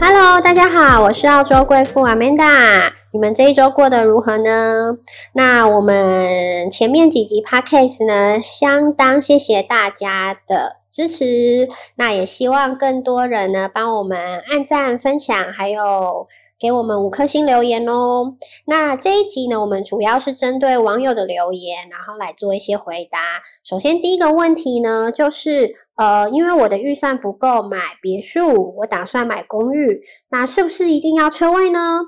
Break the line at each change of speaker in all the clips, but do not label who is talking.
Hello，大家好，我是澳洲贵妇 Amanda。你们这一周过得如何呢？那我们前面几集 Podcast 呢，相当谢谢大家的支持。那也希望更多人呢，帮我们按赞、分享，还有给我们五颗星留言哦。那这一集呢，我们主要是针对网友的留言，然后来做一些回答。首先第一个问题呢，就是呃，因为我的预算不够买别墅，我打算买公寓，那是不是一定要车位呢？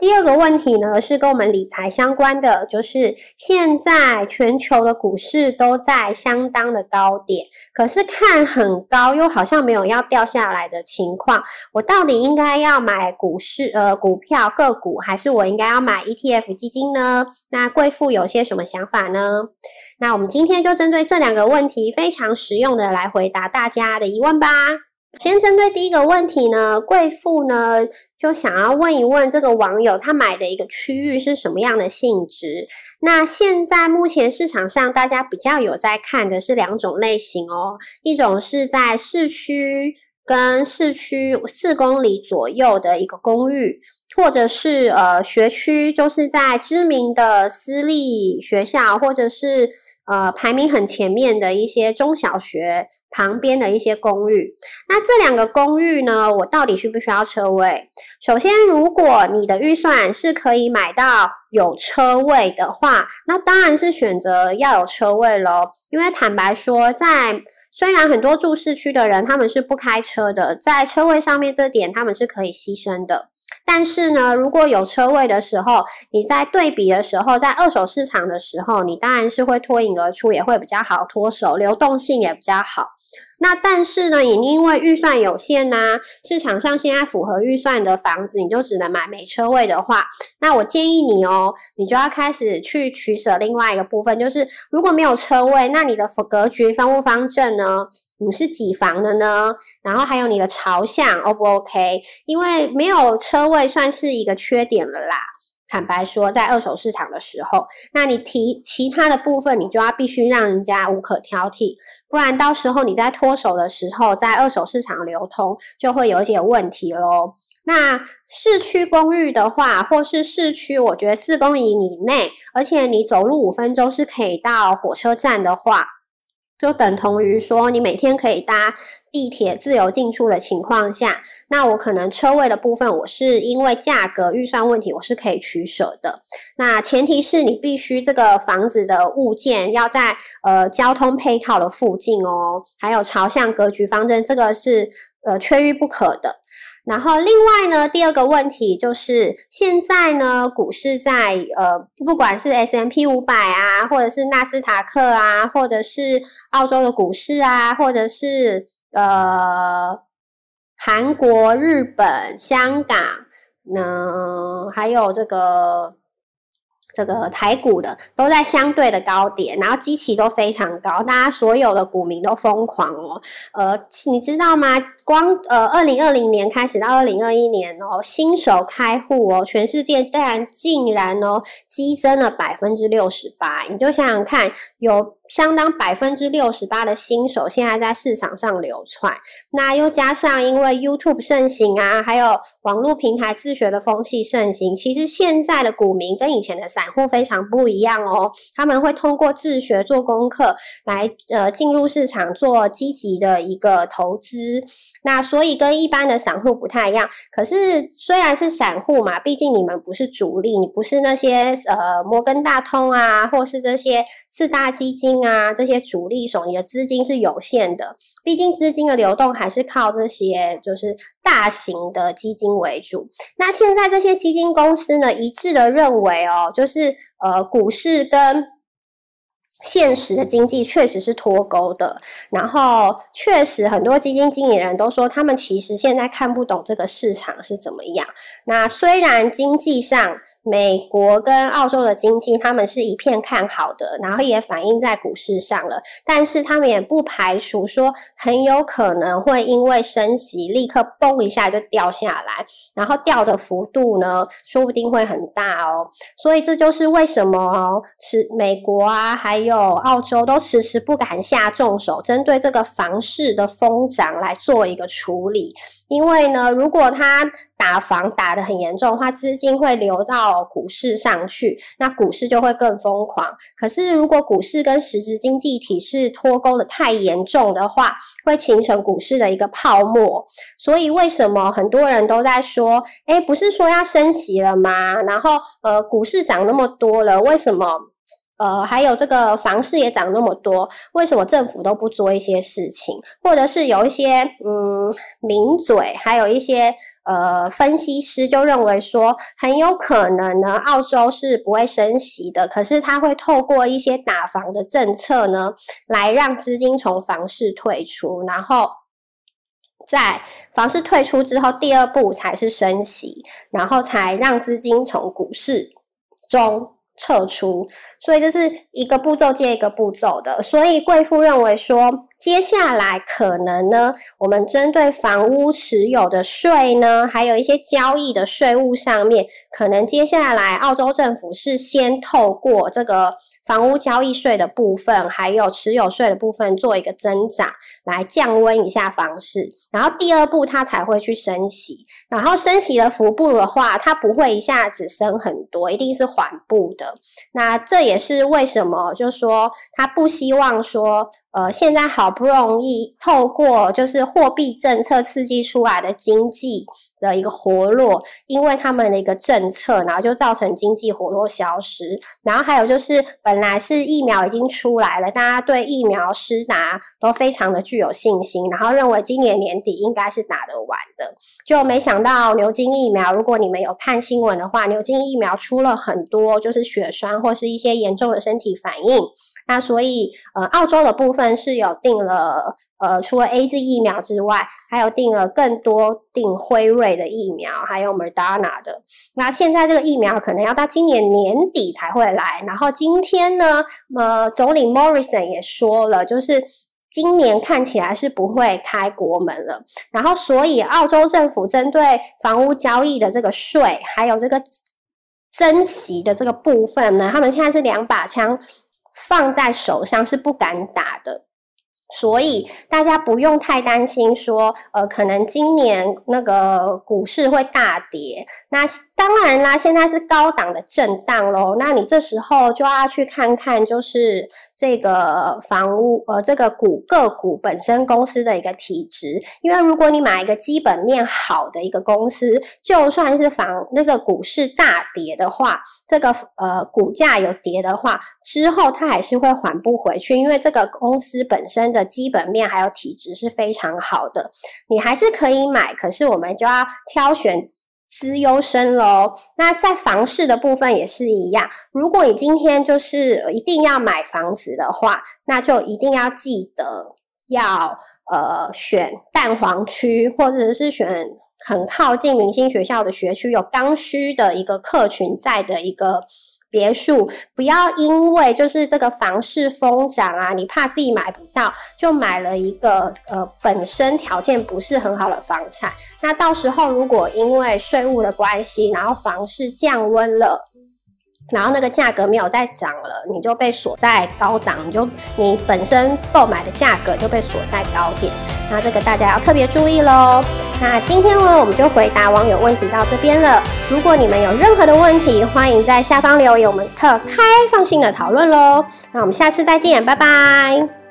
第二个问题呢，是跟我们理财相关的，就是现在全球的股市都在相当的高点，可是看很高，又好像没有要掉下来的情况。我到底应该要买股市呃股票个股，还是我应该要买 ETF 基金呢？那贵妇有些什么想法呢？那我们今天就针对这两个问题，非常实用的来回答大家的疑问吧。先针对第一个问题呢，贵妇呢就想要问一问这个网友，他买的一个区域是什么样的性质？那现在目前市场上大家比较有在看的是两种类型哦，一种是在市区跟市区四公里左右的一个公寓，或者是呃学区，就是在知名的私立学校，或者是呃排名很前面的一些中小学。旁边的一些公寓，那这两个公寓呢，我到底需不需要车位？首先，如果你的预算是可以买到有车位的话，那当然是选择要有车位喽。因为坦白说，在虽然很多住市区的人他们是不开车的，在车位上面这点他们是可以牺牲的。但是呢，如果有车位的时候，你在对比的时候，在二手市场的时候，你当然是会脱颖而出，也会比较好脱手，流动性也比较好。那但是呢，也因为预算有限呐，市场上现在符合预算的房子，你就只能买没车位的话，那我建议你哦，你就要开始去取舍另外一个部分，就是如果没有车位，那你的格局方不方正呢？你是几房的呢？然后还有你的朝向 O 不 OK？因为没有车位算是一个缺点了啦。坦白说，在二手市场的时候，那你提其他的部分，你就要必须让人家无可挑剔。不然到时候你在脱手的时候，在二手市场流通就会有一点问题喽。那市区公寓的话，或是市区，我觉得四公里以内，而且你走路五分钟是可以到火车站的话。就等同于说，你每天可以搭地铁自由进出的情况下，那我可能车位的部分，我是因为价格预算问题，我是可以取舍的。那前提是你必须这个房子的物件要在呃交通配套的附近哦，还有朝向格局方针，这个是呃缺一不可的。然后，另外呢，第二个问题就是现在呢，股市在呃，不管是 S M P 五百啊，或者是纳斯达克啊，或者是澳洲的股市啊，或者是呃韩国、日本、香港，呢，还有这个。这个台股的都在相对的高点，然后基期都非常高，大家所有的股民都疯狂哦。呃，你知道吗？光呃，二零二零年开始到二零二一年哦，新手开户哦，全世界当然竟然哦，激增了百分之六十八。你就想想看，有相当百分之六十八的新手现在在市场上流窜，那又加上因为 YouTube 盛行啊，还有网络平台自学的风气盛行，其实现在的股民跟以前的散户非常不一样哦。他们会通过自学做功课来呃进入市场做积极的一个投资。那所以跟一般的散户不太一样，可是虽然是散户嘛，毕竟你们不是主力，你不是那些呃摩根大通啊，或是这些四大基金啊这些主力手，你的资金是有限的，毕竟资金的流动还是靠这些就是大型的基金为主。那现在这些基金公司呢，一致的认为哦，就是呃股市跟现实的经济确实是脱钩的，然后确实很多基金经理人都说，他们其实现在看不懂这个市场是怎么样。那虽然经济上美国跟澳洲的经济，他们是一片看好的，然后也反映在股市上了。但是他们也不排除说，很有可能会因为升息，立刻嘣一下就掉下来，然后掉的幅度呢，说不定会很大哦。所以这就是为什么，是美国啊，还有澳洲都迟迟不敢下重手，针对这个房市的疯涨来做一个处理。因为呢，如果他打房打得很严重的话，资金会流到股市上去，那股市就会更疯狂。可是如果股市跟实质经济体是脱钩的太严重的话，会形成股市的一个泡沫。所以为什么很多人都在说，哎，不是说要升息了吗？然后呃，股市涨那么多了，为什么？呃，还有这个房市也涨那么多，为什么政府都不做一些事情？或者是有一些嗯名嘴，还有一些呃分析师就认为说，很有可能呢，澳洲是不会升息的，可是他会透过一些打房的政策呢，来让资金从房市退出，然后在房市退出之后，第二步才是升息，然后才让资金从股市中。撤出，所以这是一个步骤接一个步骤的。所以贵妇认为说，接下来可能呢，我们针对房屋持有的税呢，还有一些交易的税务上面，可能接下来澳洲政府是先透过这个。房屋交易税的部分，还有持有税的部分做一个增长，来降温一下房市。然后第二步，它才会去升息。然后升息的幅度的话，它不会一下子升很多，一定是缓步的。那这也是为什么，就是说他不希望说，呃，现在好不容易透过就是货币政策刺激出来的经济。的一个活络，因为他们的一个政策，然后就造成经济活络消失。然后还有就是，本本来是疫苗已经出来了，大家对疫苗施打都非常的具有信心，然后认为今年年底应该是打得完的。就没想到牛津疫苗，如果你们有看新闻的话，牛津疫苗出了很多就是血栓或是一些严重的身体反应。那所以，呃，澳洲的部分是有定了。呃，除了 A Z 疫苗之外，还有订了更多订辉瑞的疫苗，还有 Moderna 的。那现在这个疫苗可能要到今年年底才会来。然后今天呢，呃，总理 Morrison 也说了，就是今年看起来是不会开国门了。然后，所以澳洲政府针对房屋交易的这个税，还有这个征息的这个部分呢，他们现在是两把枪放在手上，是不敢打的。所以大家不用太担心，说呃，可能今年那个股市会大跌。那当然啦，现在是高档的震荡喽。那你这时候就要去看看，就是。这个房屋呃，这个股个股本身公司的一个体质，因为如果你买一个基本面好的一个公司，就算是房那个股市大跌的话，这个呃股价有跌的话，之后它还是会缓不回去，因为这个公司本身的基本面还有体质是非常好的，你还是可以买，可是我们就要挑选。资优生喽，那在房市的部分也是一样。如果你今天就是一定要买房子的话，那就一定要记得要呃选蛋黄区，或者是选很靠近明星学校的学区，有刚需的一个客群在的一个。别墅不要因为就是这个房市疯涨啊，你怕自己买不到，就买了一个呃本身条件不是很好的房产。那到时候如果因为税务的关系，然后房市降温了。然后那个价格没有再涨了，你就被锁在高档，你就你本身购买的价格就被锁在高点，那这个大家要特别注意喽。那今天呢，我们就回答网友问题到这边了。如果你们有任何的问题，欢迎在下方留言，我们可开放性的讨论喽。那我们下次再见，拜拜。